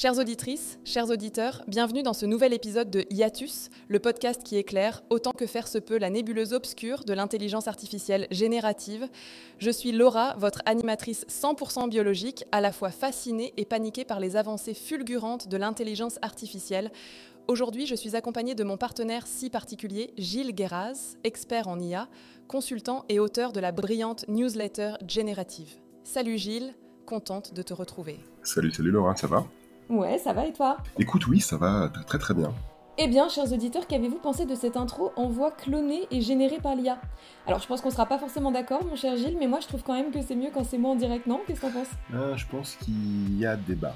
Chères auditrices, chers auditeurs, bienvenue dans ce nouvel épisode de Hiatus, le podcast qui éclaire autant que faire se peut la nébuleuse obscure de l'intelligence artificielle générative. Je suis Laura, votre animatrice 100% biologique, à la fois fascinée et paniquée par les avancées fulgurantes de l'intelligence artificielle. Aujourd'hui, je suis accompagnée de mon partenaire si particulier, Gilles Guéraz, expert en IA, consultant et auteur de la brillante newsletter générative. Salut Gilles, contente de te retrouver. Salut, salut Laura, ça va? Ouais, ça va et toi? Écoute, oui, ça va très très bien. Eh bien, chers auditeurs, qu'avez-vous pensé de cette intro en voix clonée et générée par l'IA Alors, je pense qu'on sera pas forcément d'accord, mon cher Gilles, mais moi, je trouve quand même que c'est mieux quand c'est moi en direct, non? Qu'est-ce que t'en penses? Euh, Je pense qu'il y a débat.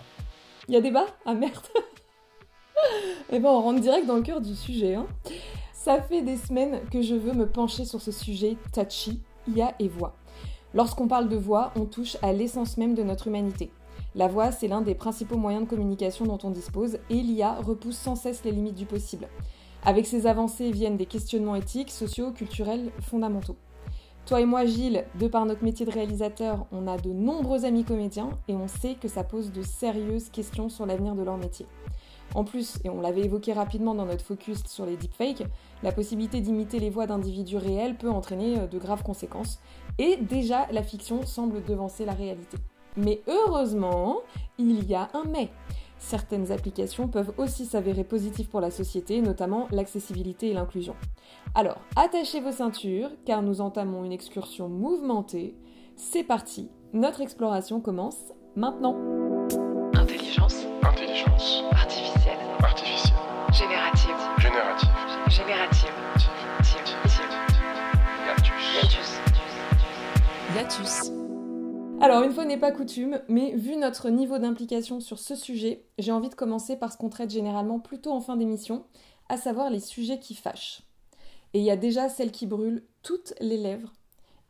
Il y a débat? Ah merde Eh ben, on rentre direct dans le cœur du sujet. Hein. Ça fait des semaines que je veux me pencher sur ce sujet touchy, IA et voix. Lorsqu'on parle de voix, on touche à l'essence même de notre humanité. La voix, c'est l'un des principaux moyens de communication dont on dispose et l'IA repousse sans cesse les limites du possible. Avec ces avancées viennent des questionnements éthiques, sociaux, culturels fondamentaux. Toi et moi, Gilles, de par notre métier de réalisateur, on a de nombreux amis comédiens et on sait que ça pose de sérieuses questions sur l'avenir de leur métier. En plus, et on l'avait évoqué rapidement dans notre focus sur les deepfakes, la possibilité d'imiter les voix d'individus réels peut entraîner euh, de graves conséquences, et déjà la fiction semble devancer la réalité. Mais heureusement, il y a un mais. Certaines applications peuvent aussi s'avérer positives pour la société, notamment l'accessibilité et l'inclusion. Alors, attachez vos ceintures, car nous entamons une excursion mouvementée. C'est parti, notre exploration commence maintenant. Intelligence. Intelligence. Artificielle. Artificielle. Générative. Générative. Générative. Hiatus. Hiatus. Hiatus. Alors, une fois n'est pas coutume, mais vu notre niveau d'implication sur ce sujet, j'ai envie de commencer par ce qu'on traite généralement plutôt en fin d'émission, à savoir les sujets qui fâchent. Et il y a déjà celle qui brûle toutes les lèvres.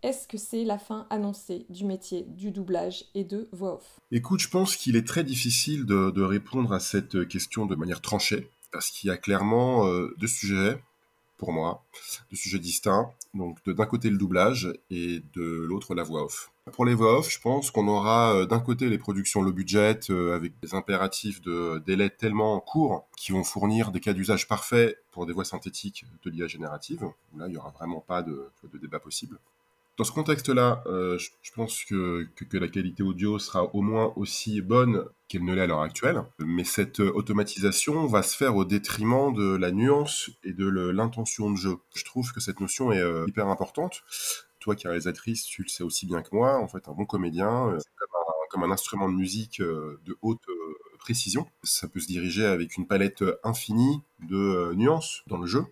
Est-ce que c'est la fin annoncée du métier du doublage et de voix off? Écoute, je pense qu'il est très difficile de, répondre à cette question de manière tranchée, parce qu'il y a clairement euh, deux sujets pour moi, deux sujets distincts. Donc d'un côté le doublage et de l'autre la voix off. Pour les voix off, je pense qu'on aura euh, d'un côté les productions low budget euh, avec des impératifs de délai tellement courts qui vont fournir des cas d'usage parfaits pour des voix synthétiques de l'IA générative. Là, il n'y aura vraiment pas de, débat possible. Dans ce contexte-là, euh, je, pense que, la qualité audio sera au moins aussi bonne qu'elle ne l'est à l'heure actuelle. Mais cette automatisation va se faire au détriment de la nuance et de l'intention de jeu. Je trouve que cette notion est hyper importante. Toi qui es réalisatrice, tu le sais aussi bien que moi. En fait, un bon comédien, euh, c'est comme un, comme un, instrument de musique euh, de haute précision. Ça peut se diriger avec une palette infinie de nuances dans le jeu.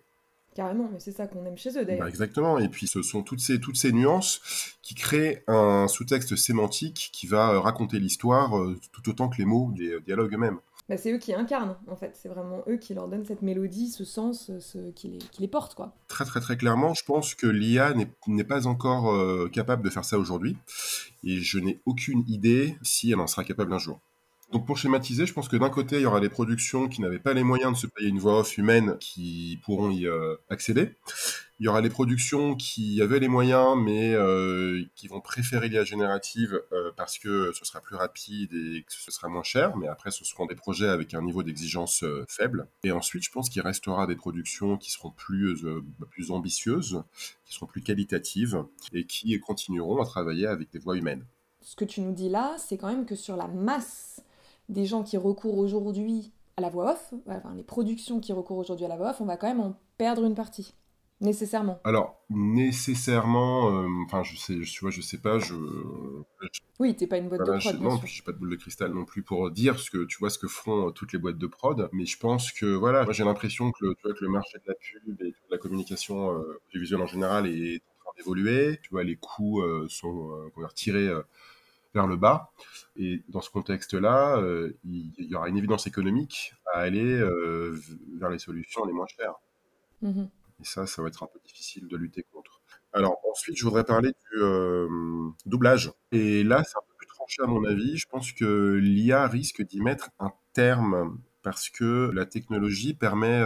Carrément, mais c'est ça qu'on aime chez eux d'ailleurs. Bah exactement, et puis ce sont toutes ces, toutes ces nuances qui créent un sous-texte sémantique qui va raconter l'histoire euh, tout autant que les mots des dialogues eux-mêmes. Bah c'est eux qui incarnent en fait, c'est vraiment eux qui leur donnent cette mélodie, ce sens, ce, qui, les, qui les porte quoi. Très très très clairement, je pense que l'IA n'est pas encore euh, capable de faire ça aujourd'hui, et je n'ai aucune idée si elle en sera capable un jour. Donc pour schématiser, je pense que d'un côté, il y aura des productions qui n'avaient pas les moyens de se payer une voix off humaine qui pourront y euh, accéder. Il y aura les productions qui avaient les moyens mais euh, qui vont préférer l'IA générative euh, parce que ce sera plus rapide et que ce sera moins cher. Mais après, ce seront des projets avec un niveau d'exigence faible. Et ensuite, je pense qu'il restera des productions qui seront plus, euh, plus ambitieuses, qui seront plus qualitatives et qui continueront à travailler avec des voix humaines. Ce que tu nous dis là, c'est quand même que sur la masse des gens qui recourent aujourd'hui à la voix off, enfin, les productions qui recourent aujourd'hui à la voix off, on va quand même en perdre une partie. Nécessairement. Alors, nécessairement, euh, enfin, je sais, tu vois, je sais pas, je. Oui, t'es pas une boîte voilà, de prod. Je, non, puis j'ai pas de boule de cristal non plus pour dire ce que tu vois ce que feront euh, toutes les boîtes de prod, mais je pense que voilà, moi j'ai l'impression que, le, tu vois, que le marché de la pub et de la communication euh, audiovisuelle en général est en train d'évoluer. Tu vois, les coûts euh, sont euh, tirés vers le bas. Et dans ce contexte-là, euh, il, il, y aura une évidence économique à aller euh, vers les solutions les moins chères. Mmh. Et ça, ça va être un peu difficile de lutter contre. Alors ensuite, je voudrais parler du euh, doublage. Et là, c'est un peu plus tranché à mon avis. Je pense que l'IA risque d'y mettre un terme parce que la technologie permet,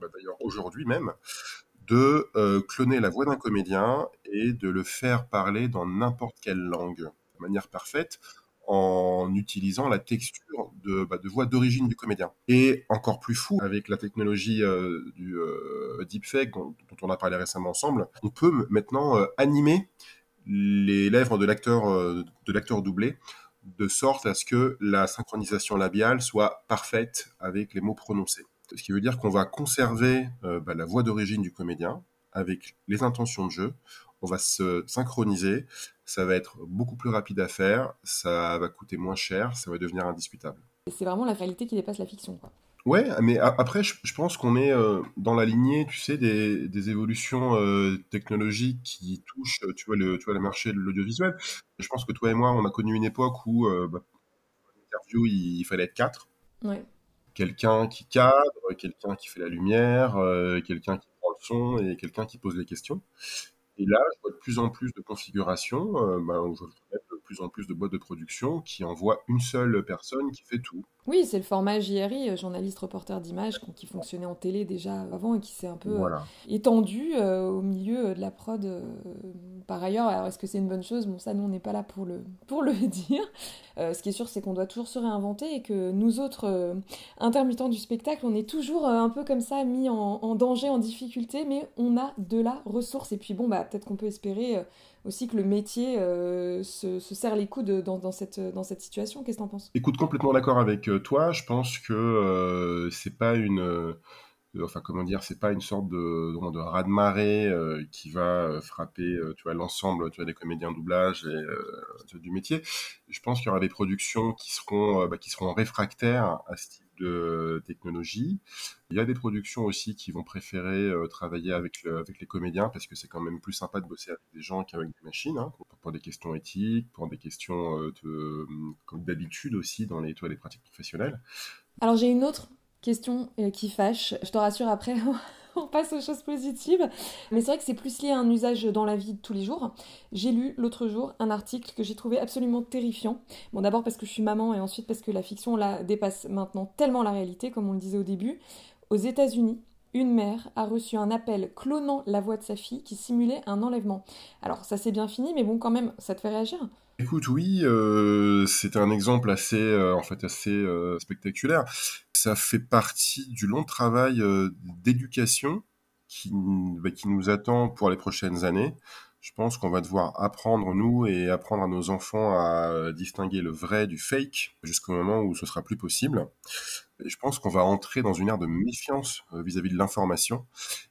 bah, d'ailleurs aujourd'hui même, de cloner la voix d'un comédien et de le faire parler dans n'importe quelle langue manière parfaite en utilisant la texture de, bah, de voix d'origine du comédien. Et encore plus fou, avec la technologie euh, du euh, deepfake dont, on a parlé récemment ensemble, on peut maintenant euh, animer les lèvres de l'acteur de l'acteur doublé de sorte à ce que la synchronisation labiale soit parfaite avec les mots prononcés. Ce qui veut dire qu'on va conserver bah, la voix d'origine du comédien avec les intentions de jeu. On va se synchroniser. Ça va être beaucoup plus rapide à faire. Ça va coûter moins cher. Ça va devenir indiscutable. Et C'est vraiment la réalité qui dépasse la fiction. Quoi. Ouais, mais après, je, je pense qu'on est euh, dans la lignée, tu sais, des, des évolutions euh, technologiques qui touchent, tu vois, le, tu vois, le marché de l'audiovisuel. Je pense que toi et moi, on a connu une époque où, euh, bah, pour une interview, il, il fallait être quatre. Ouais. Quelqu'un qui cadre, quelqu'un qui fait la lumière, euh, quelqu'un qui prend le son et quelqu'un qui pose les questions. Et là, je vois de plus en plus de configurations, euh, bah, je de plus en plus de boîtes de production qui envoient une seule personne qui fait tout. Oui, c'est le format JRI, euh, journaliste reporter d'image, qui fonctionnait en télé déjà avant et qui s'est un peu euh, Voilà. étendu euh, au milieu de la prod. euh, par ailleurs, alors est-ce que c'est une bonne chose? Bon, ça, nous, on n'est pas là pour le, pour le dire. Euh, ce qui est sûr, c'est qu'on doit toujours se réinventer et que nous autres euh, intermittents du spectacle, on est toujours euh, un peu comme ça mis en, en danger, en difficulté, mais on a de la ressource. Et puis bon, bah, peut-être qu'on peut espérer euh, aussi que le métier euh, se, se serre les coudes dans, dans cette, dans cette situation. Qu'est-ce que t'en penses? Écoute, complètement d'accord avec toi. Je pense que euh, c'est pas une, euh, enfin comment dire, c'est pas une sorte de, de, de raz-de-marée euh, qui va frapper, l'ensemble, des comédiens de doublage et du métier. Je pense qu'il y aura des productions qui seront, bah, qui seront réfractaires à ce type de technologie. Il y a des productions aussi qui vont préférer euh, travailler avec, avec les comédiens parce que c'est quand même plus sympa de bosser avec des gens qu'avec des machines, hein, pour, des questions éthiques, pour des questions euh, comme d'habitude aussi dans les, tu vois, les pratiques professionnelles. Alors j'ai une autre question euh, qui fâche. Je te rassure après, on passe aux choses positives. Mais c'est vrai que c'est plus lié à un usage dans la vie de tous les jours. J'ai lu l'autre jour un article que j'ai trouvé absolument terrifiant. Bon d'abord parce que je suis maman et ensuite parce que la fiction la dépasse maintenant tellement la réalité, comme on le disait au début. Aux États-Unis, une mère a reçu un appel clonant la voix de sa fille qui simulait un enlèvement. Alors ça s'est bien fini, mais bon quand même, ça te fait réagir Écoute, oui, euh, c'est un exemple assez, euh, en fait, assez euh, spectaculaire. Ça fait partie du long travail euh, d'éducation qui, bah, qui nous attend pour les prochaines années. Je pense qu'on va devoir apprendre, nous, et apprendre à nos enfants à distinguer le vrai du fake jusqu'au moment où ce sera plus possible. Je pense qu'on va entrer dans une ère de méfiance vis-à-vis de l'information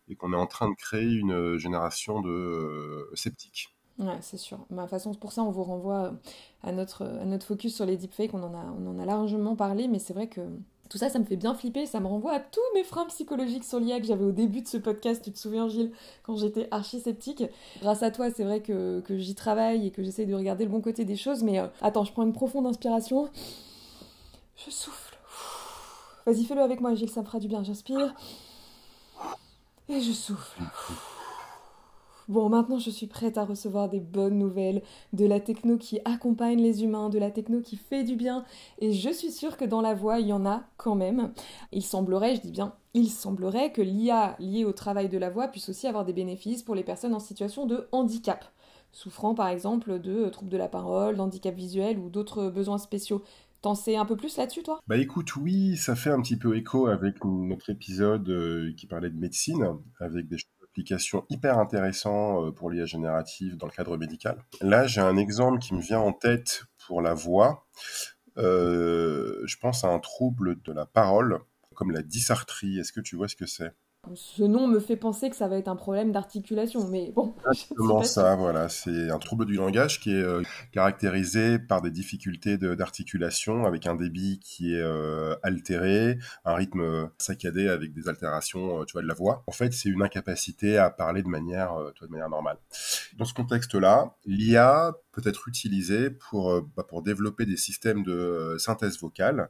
et qu'on est en train de créer une génération de sceptiques. Ouais, c'est sûr. Ma façon, pour ça, on vous renvoie à notre, à notre focus sur les deepfakes. On en a, on en a largement parlé, mais c'est vrai que tout ça, ça me fait bien flipper. Ça me renvoie à tous mes freins psychologiques sur l'IA que j'avais au début de ce podcast. Tu te souviens, Gilles, quand j'étais archi sceptique. Grâce à toi, c'est vrai que, que j'y travaille et que j'essaye de regarder le bon côté des choses. Mais euh, attends, je prends une profonde inspiration. Je souffle. Vas-y, fais-le avec moi, Gilles, ça me fera du bien. J'inspire. Et je souffle. Bon, maintenant je suis prête à recevoir des bonnes nouvelles, de la techno qui accompagne les humains, de la techno qui fait du bien, et je suis sûre que dans la voix, il y en a quand même. Il semblerait, je dis bien, il semblerait que l'IA liée au travail de la voix puisse aussi avoir des bénéfices pour les personnes en situation de handicap, souffrant par exemple de troubles de la parole, d'handicap visuel ou d'autres besoins spéciaux. T'en sais un peu plus là-dessus, toi? Bah écoute, oui, ça fait un petit peu écho avec notre épisode euh, qui parlait de médecine, avec des hyper intéressantes euh, pour l'IA générative dans le cadre médical. Là, j'ai un exemple qui me vient en tête pour la voix. Euh, je pense à un trouble de la parole, comme la dysarthrie. Est-ce que tu vois ce que c'est? Ce nom me fait penser que ça va être un problème d'articulation, mais bon. Exactement ça, voilà. C'est un trouble du langage qui est euh, caractérisé par des difficultés de- d'articulation, avec un débit qui est euh, altéré, un rythme saccadé avec des altérations, euh, tu vois, de la voix. En fait, c'est une incapacité à parler de manière, euh, tu vois, de manière normale. Dans ce contexte-là, l'IA peut être utilisée pour, euh, bah, pour développer des systèmes de euh, synthèse vocale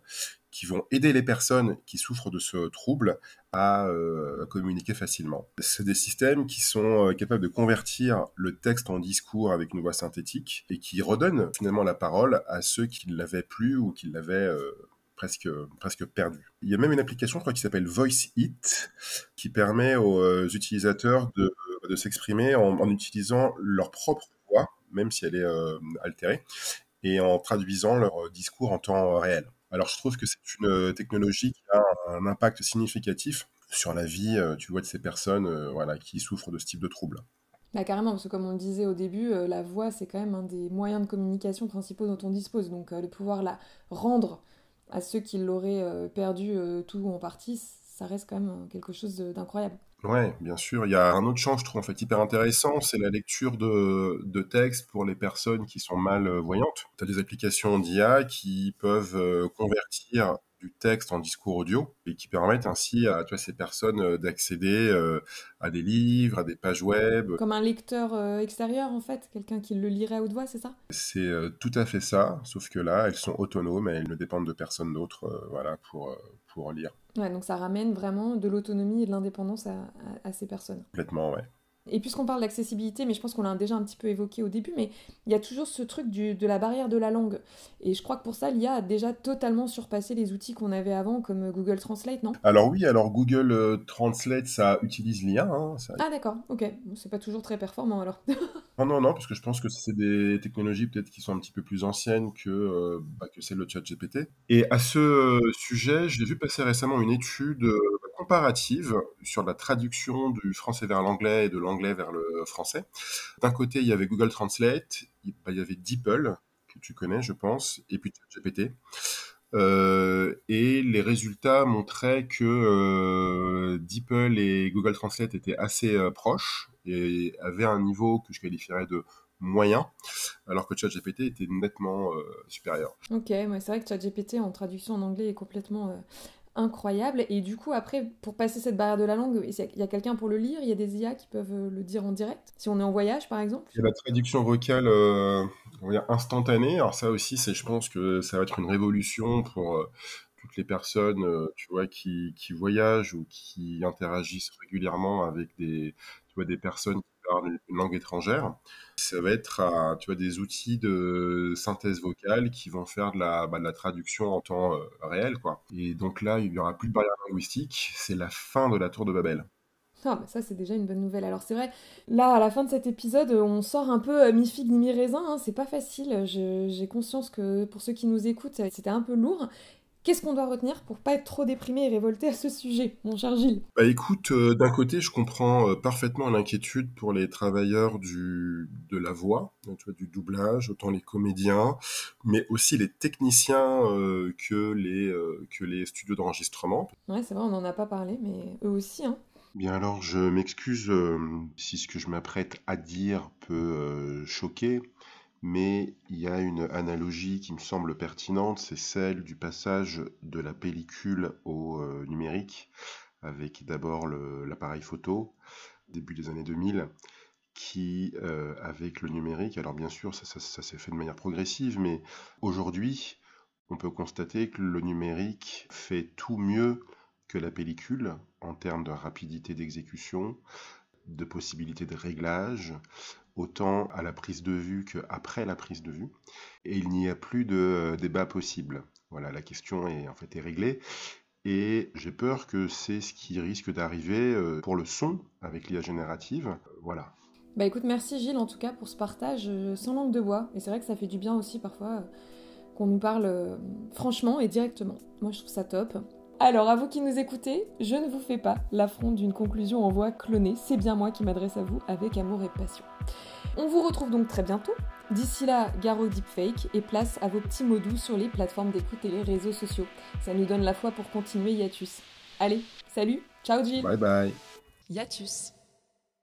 qui vont aider les personnes qui souffrent de ce trouble à euh, communiquer facilement. C'est des systèmes qui sont euh, capables de convertir le texte en discours avec une voix synthétique et qui redonnent finalement la parole à ceux qui ne l'avaient plus ou qui l'avaient euh, presque, presque perdu. Il y a même une application, je crois, qui s'appelle Voice It, qui permet aux utilisateurs de, s'exprimer en, utilisant leur propre voix, même si elle est altérée. et en traduisant leur discours en temps réel. Alors je trouve que c'est une technologie qui a un impact significatif sur la vie, vois, de ces personnes voilà, qui souffrent de ce type de troubles. Bah, carrément, parce que comme on le disait au début, euh, la voix, c'est quand même un des moyens de communication principaux dont on dispose. Donc euh, de pouvoir la rendre à ceux qui l'auraient euh, perdu tout ou en partie, ça reste quand même quelque chose d'incroyable. Ouais, bien sûr. Il y a un autre champ, je trouve, en fait, hyper intéressant, c'est la lecture de, de textes pour les personnes qui sont malvoyantes. Tu as des applications d'IA qui peuvent convertir du texte en discours audio et qui permettent ainsi à ces personnes euh, d'accéder euh, à des livres, à des pages web. Comme un lecteur euh, extérieur en fait, quelqu'un qui le lirait à haute voix, c'est ça? C'est tout à fait ça, sauf que là, elles sont autonomes et elles ne dépendent de personne d'autre voilà, pour, pour lire. Ouais, donc ça ramène vraiment de l'autonomie et de l'indépendance à, à ces personnes. Complètement, ouais. Et puisqu'on parle d'accessibilité, mais je pense qu'on l'a déjà un petit peu évoqué au début, mais il y a toujours ce truc de la barrière de la langue. Et je crois que pour ça, l'IA a déjà totalement surpassé les outils qu'on avait avant, comme Google Translate, non? Alors oui, alors Google euh, Translate, ça utilise l'IA. Hein, ah d'accord, ok. c'est pas toujours très performant alors. non, non, non, parce que je pense que c'est des technologies peut-être qui sont un petit peu plus anciennes que, euh, bah, que celle de ChatGPT. Et à ce euh, sujet, j'ai vu passer récemment une étude comparative sur la traduction du français vers l'anglais et de l'anglais vers le français. D'un côté, il y avait Google Translate, il y avait DeepL, que tu connais, je pense, et puis GPT. Euh, et les résultats montraient que euh, DeepL et Google Translate étaient assez euh, proches et avaient un niveau que je qualifierais de moyen, alors que ChatGPT était nettement supérieur. Ok, c'est vrai que ChatGPT en traduction en anglais est complètement incroyable. Et du coup, après, pour passer cette barrière de la langue, il y a quelqu'un pour le lire, il y a des IA qui peuvent euh, le dire en direct, si on est en voyage par exemple. Il y a la traduction vocale euh, instantanée. Alors ça aussi, c'est, je pense que ça va être une révolution pour euh, toutes les personnes, tu vois, qui, qui, voyagent ou qui interagissent régulièrement avec des, tu vois, des personnes une langue étrangère. Ça va être tu vois, des outils de synthèse vocale qui vont faire de la, bah, de la traduction en temps euh, réel. Quoi. Et donc là, il n'y aura plus de barrière linguistique. C'est la fin de la tour de Babel. Ah, bah ça, c'est déjà une bonne nouvelle. Alors, c'est vrai, là, à la fin de cet épisode, on sort un peu euh, mi-figue, mi-raisin. Hein. c'est pas facile. J'ai conscience que pour ceux qui nous écoutent, c'était un peu lourd. Qu'est-ce qu'on doit retenir pour pas être trop déprimé et révolté à ce sujet, mon cher Gilles? Bah écoute, euh, d'un côté, je comprends euh, parfaitement l'inquiétude pour les travailleurs du, de la voix, tu vois, du doublage, autant les comédiens, mais aussi les techniciens euh, que, les, que les studios d'enregistrement. Ouais, c'est vrai, on n'en a pas parlé, mais eux aussi. Hein. Bien alors, je m'excuse si ce que je m'apprête à dire peut choquer mais il y a une analogie qui me semble pertinente, c'est celle du passage de la pellicule au euh, numérique, avec d'abord l'appareil photo, début des années 2000, qui, euh, avec le numérique, alors bien sûr, ça, s'est fait de manière progressive, mais aujourd'hui, on peut constater que le numérique fait tout mieux que la pellicule en termes de rapidité d'exécution, de possibilités de réglage, autant à la prise de vue qu'après la prise de vue. Et il n'y a plus de euh, débat possible. Voilà, la question est en fait est réglée. Et j'ai peur que c'est ce qui risque d'arriver euh, pour le son avec l'IA générative. Voilà. Bah écoute, merci Gilles en tout cas pour ce partage euh, sans langue de bois. Et c'est vrai que ça fait du bien aussi parfois qu'on nous parle franchement et directement. Moi je trouve ça top. Alors, à vous qui nous écoutez, je ne vous fais pas l'affront d'une conclusion en voix clonée, c'est bien moi qui m'adresse à vous avec amour et passion. On vous retrouve donc très bientôt. D'ici là, gare au deepfake et place à vos petits mots doux sur les plateformes d'écoute et les réseaux sociaux. Ça nous donne la foi pour continuer Yatus. Allez, salut, ciao Gilles Bye bye Yatus